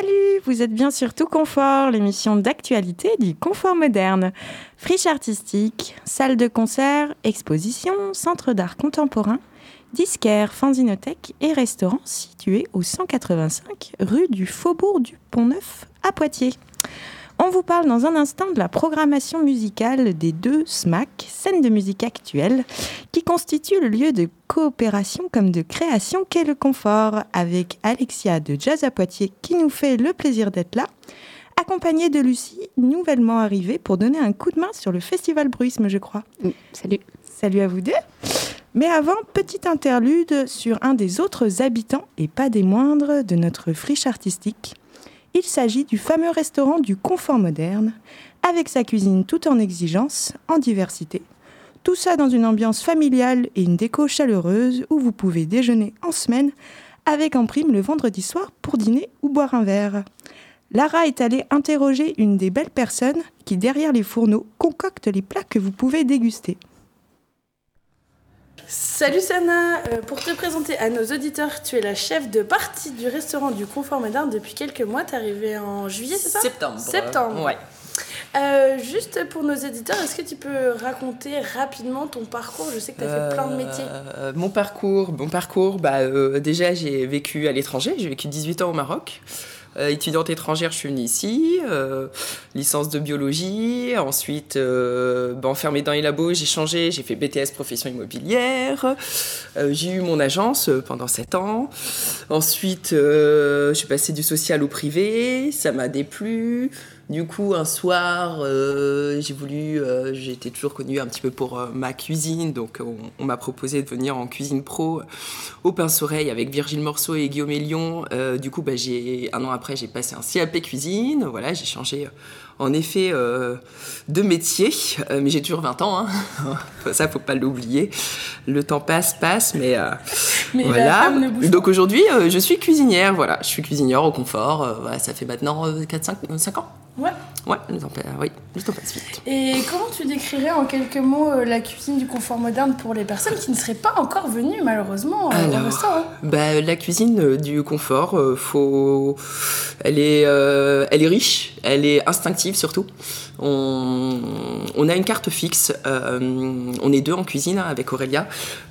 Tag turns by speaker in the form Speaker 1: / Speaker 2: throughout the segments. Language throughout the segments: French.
Speaker 1: Salut, vous êtes bien sur Tout Confort, l'émission d'actualité du confort moderne. Friche artistique, salle de concert, exposition, centre d'art contemporain, disquaire, fanzinothèque et restaurant situé au 185 rue du Faubourg du Pont-Neuf à Poitiers. On vous parle dans un instant de la programmation musicale des deux SMAC, scènes de musique actuelle, qui constituent le lieu de coopération comme de création qu'est le confort, avec Alexia de Jazz à Poitiers qui nous fait le plaisir d'être là, accompagnée de Lucie, nouvellement arrivée pour donner un coup de main sur le festival Bruisme, je crois.
Speaker 2: Mm, salut.
Speaker 1: Salut à vous deux. Mais avant, petite interlude sur un des autres habitants, et pas des moindres, de notre friche artistique. Il s'agit du fameux restaurant du confort moderne, avec sa cuisine tout en exigence, en diversité. Tout ça dans une ambiance familiale et une déco chaleureuse où vous pouvez déjeuner en semaine avec en prime le vendredi soir pour dîner ou boire un verre. Lara est allée interroger une des belles personnes qui, derrière les fourneaux, concocte les plats que vous pouvez déguster.
Speaker 3: Salut Sana, euh, pour te présenter à nos auditeurs, tu es la chef de partie du restaurant du Confort Moderne depuis quelques mois. T'es arrivée en juillet, c'est ça?
Speaker 4: Septembre.
Speaker 3: Septembre.
Speaker 4: Ouais.
Speaker 3: Euh, juste pour nos éditeurs, est-ce que tu peux raconter rapidement ton parcours? Je sais que tu as fait plein de métiers.
Speaker 4: Euh, mon parcours, mon parcours bah, déjà j'ai vécu à l'étranger, j'ai vécu 18 ans au Maroc. Euh, étudiante étrangère, je suis venue ici, euh, licence de biologie, ensuite euh, ben, enfermée dans les labos, j'ai changé, j'ai fait BTS profession immobilière, j'ai eu mon agence pendant 7 ans, ensuite je suis passée du social au privé, ça m'a déplu, du coup, un soir, j'ai voulu, été toujours connue un petit peu pour ma cuisine, donc on, m'a proposé de venir en cuisine pro au pince-oreille avec Virgile Morceau et Guillaume Elion. du coup, bah, j'ai, un an après, j'ai passé un CAP cuisine. Voilà, j'ai changé en effet de métier, mais j'ai toujours 20 ans. Hein. Ça, faut pas l'oublier. Le temps passe, passe, mais,
Speaker 3: mais
Speaker 4: voilà. Donc aujourd'hui, je suis cuisinière. Voilà, je suis cuisinière au confort. Voilà, ça fait maintenant 4-5 ans.
Speaker 3: Ouais.
Speaker 4: Ouais, le temps, oui, le temps passe vite.
Speaker 3: Et comment tu décrirais en quelques mots euh, la cuisine du confort moderne pour les personnes qui ne seraient pas encore venues malheureusement euh, au restaurant
Speaker 4: bah, La cuisine euh, du confort, faut... elle, est, elle est riche, elle est instinctive surtout. On, on a une carte fixe, on est deux en cuisine hein, avec Aurélia,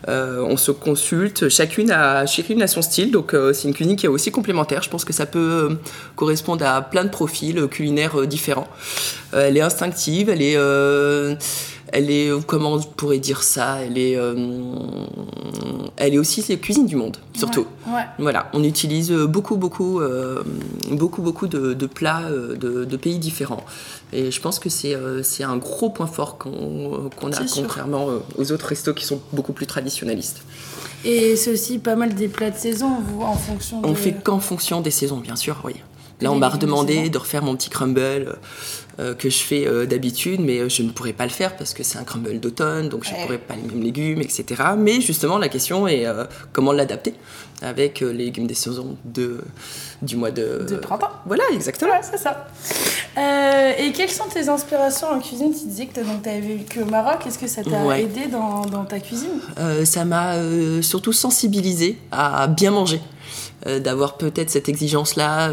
Speaker 4: on se consulte, chacune a, chacune a son style, donc c'est une cuisine qui est aussi complémentaire. Je pense que ça peut correspondre à plein de profils culinaires différents. Euh, elle est instinctive, elle est, euh, elle est, comment on pourrait dire ça? Elle est, euh, elle est aussi la cuisine du monde, surtout. Voilà, on utilise beaucoup, beaucoup, beaucoup, beaucoup de, plats de, pays différents. Et je pense que c'est c'est un gros point fort qu'on a, contrairement aux autres restos qui sont beaucoup plus traditionnalistes.
Speaker 3: Et c'est aussi pas mal des plats de saison, vous, en fonction
Speaker 4: On fait qu'en fonction des saisons, bien sûr, oui. Là, on m'a redemandé de refaire mon petit crumble euh, que je fais euh, d'habitude, mais euh, je ne pourrais pas le faire parce que c'est un crumble d'automne, donc je ne pourrais pas les mêmes légumes, etc. Mais justement, la question est comment l'adapter avec les légumes des saisons de, du mois de...
Speaker 3: De printemps.
Speaker 4: Voilà, exactement.
Speaker 3: c'est ça. et quelles sont tes inspirations en cuisine? Tu disais que tu avais vécu au Maroc. Est-ce que ça t'a aidé dans, dans, ta cuisine?
Speaker 4: Ça m'a surtout sensibilisé à bien manger. D'avoir peut-être cette exigence-là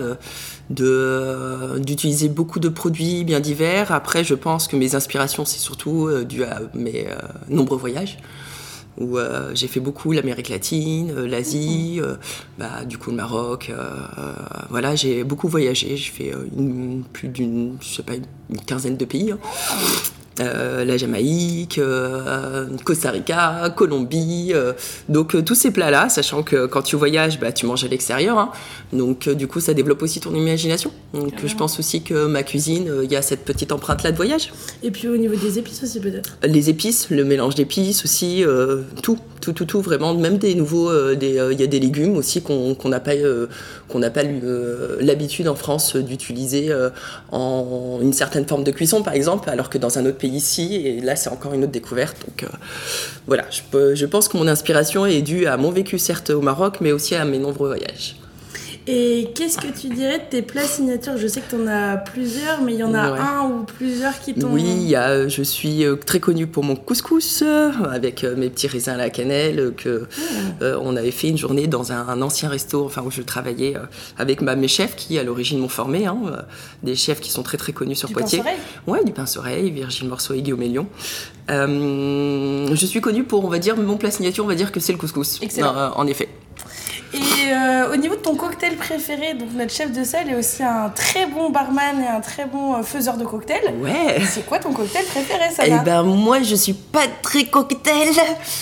Speaker 4: d'utiliser beaucoup de produits bien divers. Après, je pense que mes inspirations, c'est surtout euh, dû à mes euh, nombreux voyages où euh, j'ai fait beaucoup l'Amérique latine, l'Asie, bah, du coup le Maroc. voilà, j'ai beaucoup voyagé. J'ai fait plus d'une, je sais pas, une quinzaine de pays. Hein. Euh, la Jamaïque, euh, Costa Rica, Colombie. Euh, donc tous ces plats-là, sachant que quand tu voyages, bah, tu manges à l'extérieur. Hein. donc du coup, ça développe aussi ton imagination. Donc je pense aussi que ma cuisine, il y a cette petite empreinte-là de voyage.
Speaker 3: Et puis au niveau des épices aussi peut-être?
Speaker 4: Les épices, le mélange d'épices aussi, tout, tout, tout, tout, vraiment. Même des nouveaux, il y a des légumes aussi qu'on n'a pas, qu'on n'a pas l'habitude en France d'utiliser en une certaine forme de cuisson, par exemple, alors que dans un autre pays ici, et là c'est encore une autre découverte. Donc euh, voilà, je, je, pense que mon inspiration est due à mon vécu certes au Maroc, mais aussi à mes nombreux voyages.
Speaker 3: Et qu'est-ce que tu dirais de tes plats signatures? Je sais que tu en as plusieurs, mais il y en a
Speaker 4: Ouais.
Speaker 3: un ou plusieurs qui t'ont.
Speaker 4: Oui, y a, euh, je suis euh, très connue pour mon couscous euh, avec mes petits raisins à la cannelle que euh, on avait fait une journée dans un, un ancien resto, enfin où je travaillais avec ma, mes chefs qui à l'origine m'ont formé, hein, des chefs qui sont très très connus sur
Speaker 3: Du
Speaker 4: Poitiers.
Speaker 3: pince-oreille?
Speaker 4: Ouais, du pince-oreille, Virgile Morceau et Guillaume Mélion. Euh, je suis connue pour, on va dire, mon plat signature, on va dire que c'est le couscous.
Speaker 3: Excellent.
Speaker 4: En effet.
Speaker 3: Et euh, au niveau de ton cocktail préféré, donc notre chef de salle est aussi un très bon barman et un très bon euh, faiseur de cocktails.
Speaker 4: Ouais.
Speaker 3: C'est quoi ton cocktail préféré,
Speaker 4: Eh
Speaker 3: Sana
Speaker 4: ben moi je suis pas très cocktail,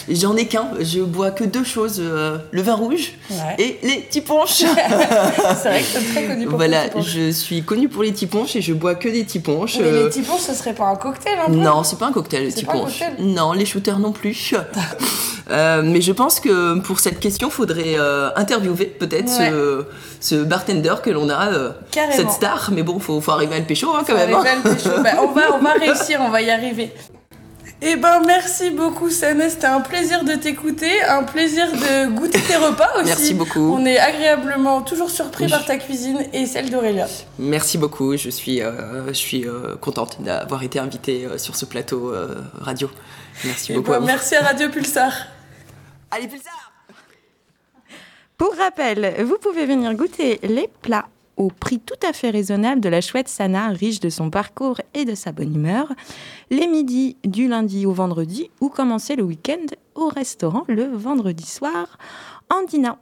Speaker 4: j'en ai qu'un, je bois que deux choses, euh, le vin rouge
Speaker 3: Ouais.
Speaker 4: et les petits punch.
Speaker 3: C'est vrai que t'es très connu pour
Speaker 4: voilà, je suis connue pour les petits punch et je bois que des petits punch.
Speaker 3: Mais
Speaker 4: euh,
Speaker 3: les petits punch, ce serait pas un cocktail un peu
Speaker 4: Non, c'est pas un cocktail, les
Speaker 3: C'est
Speaker 4: petits Non, les shooters non plus. Euh, mais je pense que pour cette question, faudrait euh, interviewer peut-être ce, ce bartender que l'on a, euh, cette star. Mais bon, faut, faut arriver à le pécho hein, quand
Speaker 3: Faut
Speaker 4: même. hein.
Speaker 3: arriver à le pécho. Bah, on, va, on va réussir, on va y arriver. Eh ben merci beaucoup Sana, c'était un plaisir de t'écouter, un plaisir de goûter tes repas aussi.
Speaker 4: Merci beaucoup.
Speaker 3: On est agréablement toujours surpris
Speaker 4: Oui.
Speaker 3: par ta cuisine et celle d'Aurélia.
Speaker 4: Merci beaucoup, je suis, euh, je suis euh, contente d'avoir été invitée euh, sur ce plateau euh, radio. Merci
Speaker 3: Eh
Speaker 4: beaucoup
Speaker 3: ben,
Speaker 4: à vous.
Speaker 3: merci à Radio Pulsar.
Speaker 4: Allez, Pulsar
Speaker 1: Pour rappel, vous pouvez venir goûter les plats au prix tout à fait raisonnable de la chouette Sana, riche de son parcours et de sa bonne humeur, les midis du lundi au vendredi ou commencer le week-end au restaurant le vendredi soir en dînant.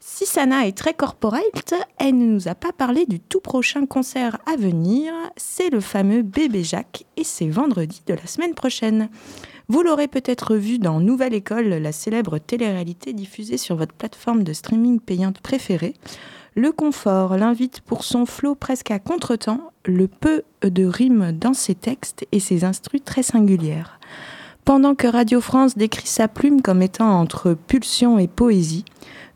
Speaker 1: Si Sana est très corporate, elle ne nous a pas parlé du tout prochain concert à venir. C'est le fameux Bébé Jacques et c'est vendredi de la semaine prochaine. Vous l'aurez peut-être vu dans Nouvelle École, la célèbre télé-réalité diffusée sur votre plateforme de streaming payante préférée. Le confort l'invite pour son flot presque à contretemps, le peu de rimes dans ses textes et ses instrus très singulières. Pendant que Radio France décrit sa plume comme étant entre pulsion et poésie,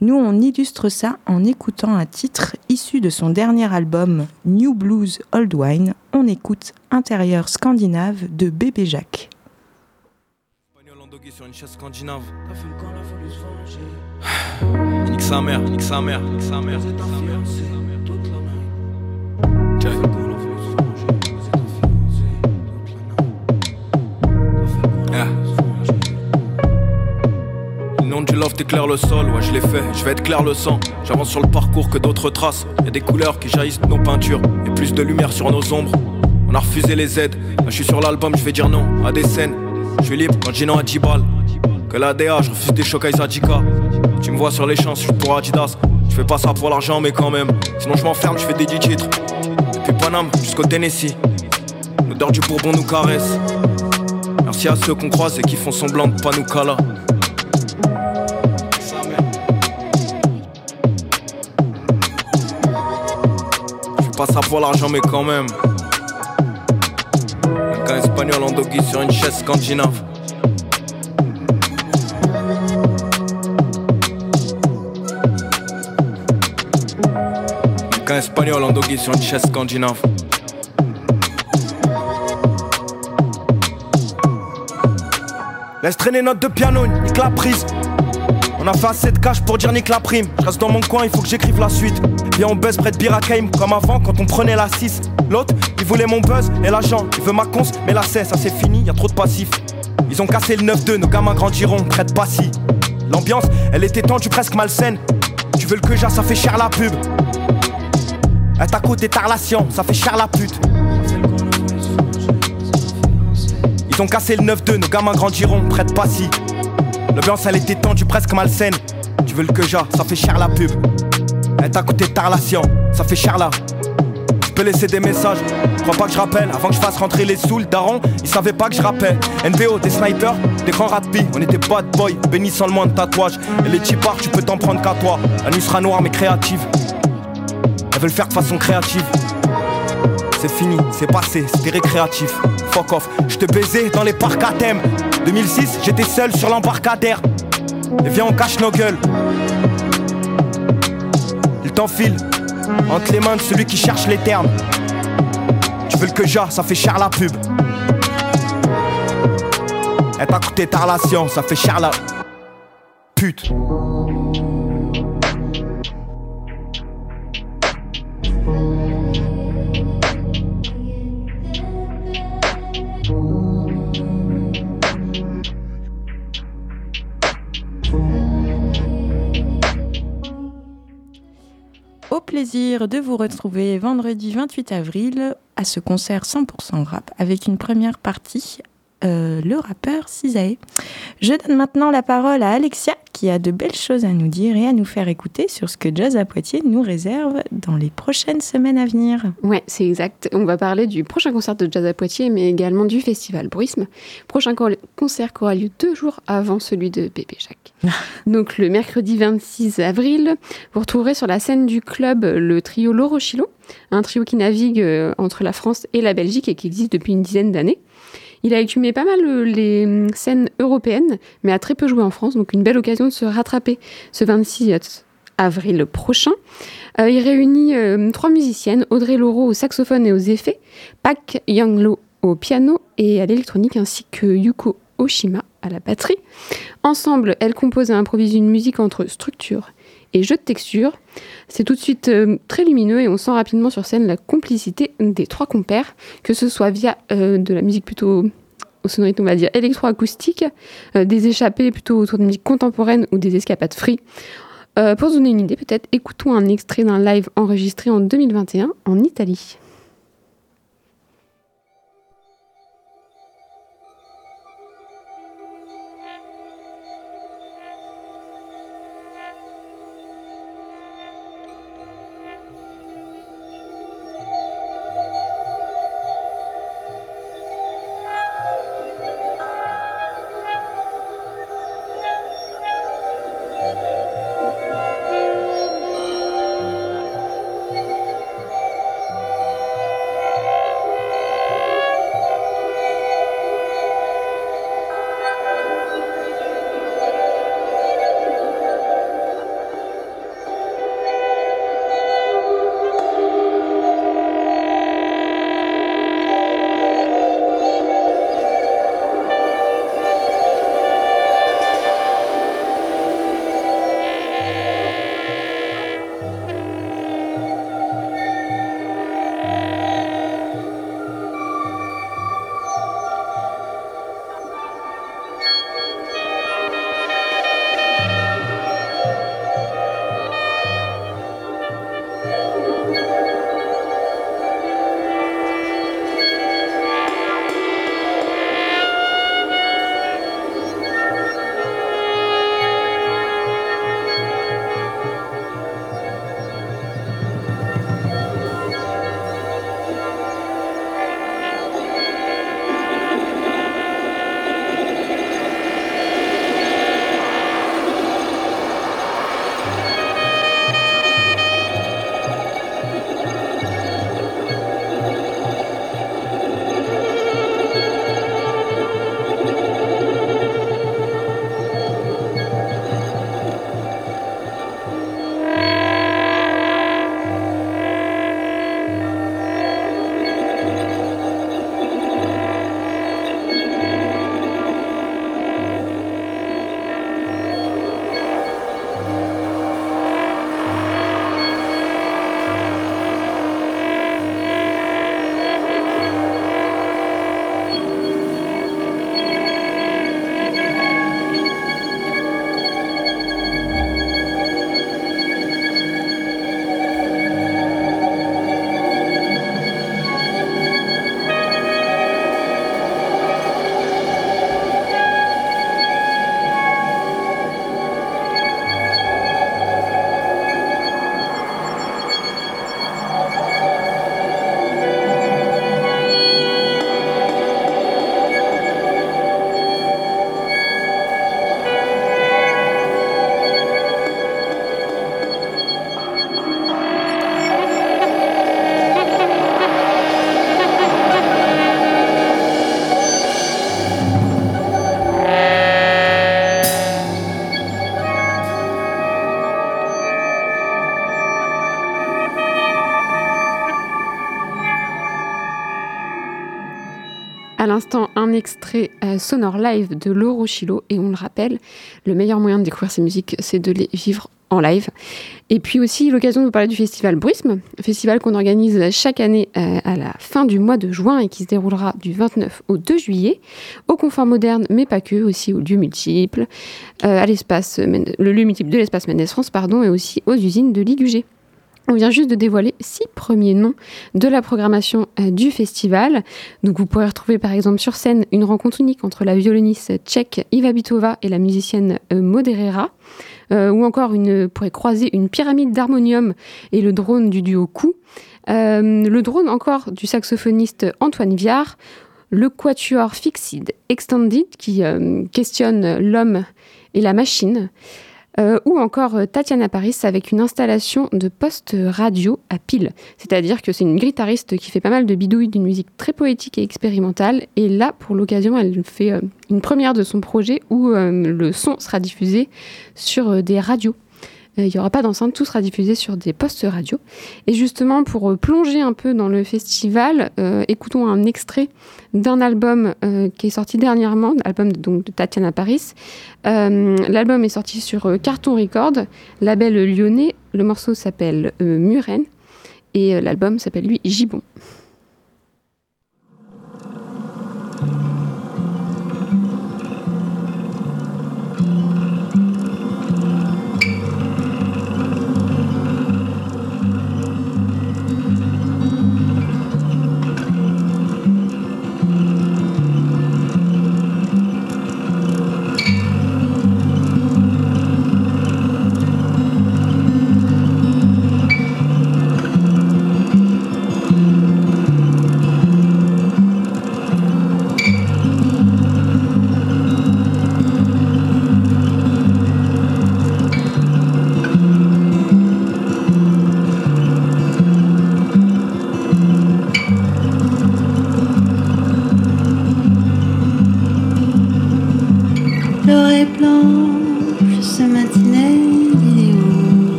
Speaker 1: nous on illustre ça en écoutant un titre issu de son dernier album New Blues Old Wine. On écoute Intérieur scandinave de Bébé Jacques.
Speaker 2: Sur une chaise scandinave. Nique sa mère, nique sa mère, nique sa mère. sa mère. Check. Yeah. Le du sol, ouais je l'ai fait, je vais être clair le sang. J'avance sur le parcours que d'autres tracent. Y a des couleurs qui jaillissent de nos peintures et plus de lumière sur nos ombres. On a refusé les aides, là je suis sur l'album, je vais dire non à des scènes. Je suis libre quand non à 10 balles. Que la DA, je refuse des chocs Zadika. Tu me vois sur les champs, je suis pour Adidas. Je fais pas ça pour l'argent, mais quand même. Sinon je m'enferme, je fais des 10 titres. Depuis Paname jusqu'au Tennessee. L'odeur du bourbon nous caresse. Merci à ceux qu'on croise et qui font semblant de pas nous. Je fais pas ça pour l'argent, mais quand même. Espagnol en doggy sur une chaise scandinave. Un gars espagnol en doggy sur une chaise scandinave. Laisse traîner note de piano, nique la prise. On a fait assez de cash pour dire nique la prime. Reste dans mon coin, il faut que j'écrive la suite. Viens, on buzz près de Birakaim comme avant quand on prenait la 6. L'autre, il voulait mon buzz et l'agent, il veut ma cons, mais la cesse, ça c'est fini, y a trop de passifs. Ils ont cassé le 9-2, nos gamins grandiront, traite pas si. L'ambiance, elle était tendue presque malsaine. Tu veux le que ça fait cher la pub. À côté ta relation, ça fait cher la pute. Ils ont cassé le 9-2, nos gamins grandiront, prête pas si. L'ambiance elle était tendue presque malsaine. Tu veux le que ça fait cher la pub. Être à côté de ta relation, ça fait cher là. Tu peux laisser des messages, crois pas que je rappelle. Avant que je fasse rentrer les sous, daron, ils savaient pas que je rappelle. NBO, des snipers, des grands rapides, on était bad boy, bénis sans le moins de tatouage. Et les chipards, tu peux t'en prendre qu'à toi. La nuit sera noire mais créative. Elles veulent faire de façon créative. C'est fini, c'est passé, c'était récréatif. Fuck off, je te baisais dans les parcs à thème. 2006, j'étais seul sur l'embarcadère. Et viens, on cache nos gueules. Il t'enfile entre les mains de celui qui cherche les termes. Tu veux le que j'ai, ça fait cher la pub. Elle t'a coûté ta relation, ça fait cher la
Speaker 1: de vous retrouver vendredi 28 avril à ce concert 100% rap avec une première partie euh, le rappeur Cisae. Je donne maintenant la parole à Alexia qui a de belles choses à nous dire et à nous faire écouter sur ce que Jazz à Poitiers nous réserve dans les prochaines semaines à venir.
Speaker 5: Ouais, c'est exact. On va parler du prochain concert de Jazz à Poitiers, mais également du festival Bruisme. Prochain concert qui aura lieu deux jours avant celui de Pépé Jacques. Donc le mercredi 26 avril, vous retrouverez sur la scène du club le trio Loro Chilo, un trio qui navigue euh, entre la France et la Belgique et qui existe depuis une dizaine d'années. Il a écumé pas mal euh, les hum, scènes européennes, mais a très peu joué en France, donc une belle occasion de se rattraper ce 26 avril prochain. Euh, il réunit euh, trois musiciennes, Audrey Laureau au saxophone et aux effets, Pak Yanglo au piano et à l'électronique, ainsi que Yuko Oshima à la batterie. Ensemble, elles composent et improvisent une musique entre structure et jeu de texture. C'est tout de suite euh, très lumineux et on sent rapidement sur scène la complicité des trois compères, que ce soit via euh, de la musique plutôt aux sonorités, on va dire, électroacoustiques, euh, des échappées plutôt autour de musique contemporaine ou des escapades free. pour se donner une idée, peut-être écoutons un extrait d'un live enregistré en 2021 en Italie. L'instant un extrait euh, sonore live de Loro Chilo et on le rappelle, le meilleur moyen de découvrir ces musiques, c'est de les vivre en live. Et puis aussi l'occasion de vous parler du festival Bruisme, festival qu'on organise chaque année euh, à la fin du mois de juin et qui se déroulera du 29 au 2 juillet au confort moderne, mais pas que, aussi au lieu multiple, euh, à l'espace, le lieu multiple de l'espace Mendes France, pardon, et aussi aux usines de Ligugé.
Speaker 6: On vient juste de dévoiler six premiers noms de la programmation euh, du festival. Donc vous pourrez retrouver par exemple sur scène une rencontre unique entre la violoniste tchèque Iva Bitova et la musicienne euh, Moderera. Euh, ou encore une, pourrez croiser une pyramide d'harmonium et le drone du duo Coup. le drone encore du saxophoniste Antoine Viard. Le quatuor Fixed Extended qui questionne l'homme et la machine. Euh, ou encore euh, Tatiana Paris avec une installation de poste radio à pile. C'est-à-dire que c'est une guitariste qui fait pas mal de bidouilles d'une musique très poétique et expérimentale. Et là, pour l'occasion, elle fait euh, une première de son projet où le son sera diffusé sur des radios. Euh, il n'y aura pas d'enceinte, tout sera diffusé sur des postes radio. Et justement, pour euh, plonger un peu dans le festival, euh, écoutons un extrait d'un album qui est sorti dernièrement, l'album donc, de Tatiana Paris. l'album est sorti sur Carton Record, label lyonnais. Le morceau s'appelle Muren et l'album s'appelle lui Gibon.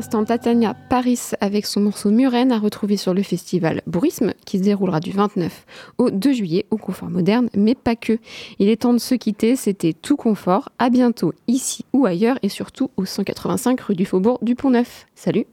Speaker 5: Tatania Paris avec son morceau Muren à retrouver sur le festival Bourisme qui se déroulera du 29 au 2 juillet au Confort Moderne, mais pas que. Il est temps de se quitter, c'était tout confort. À bientôt ici ou ailleurs et surtout au 185 rue du Faubourg du Pont-Neuf. Salut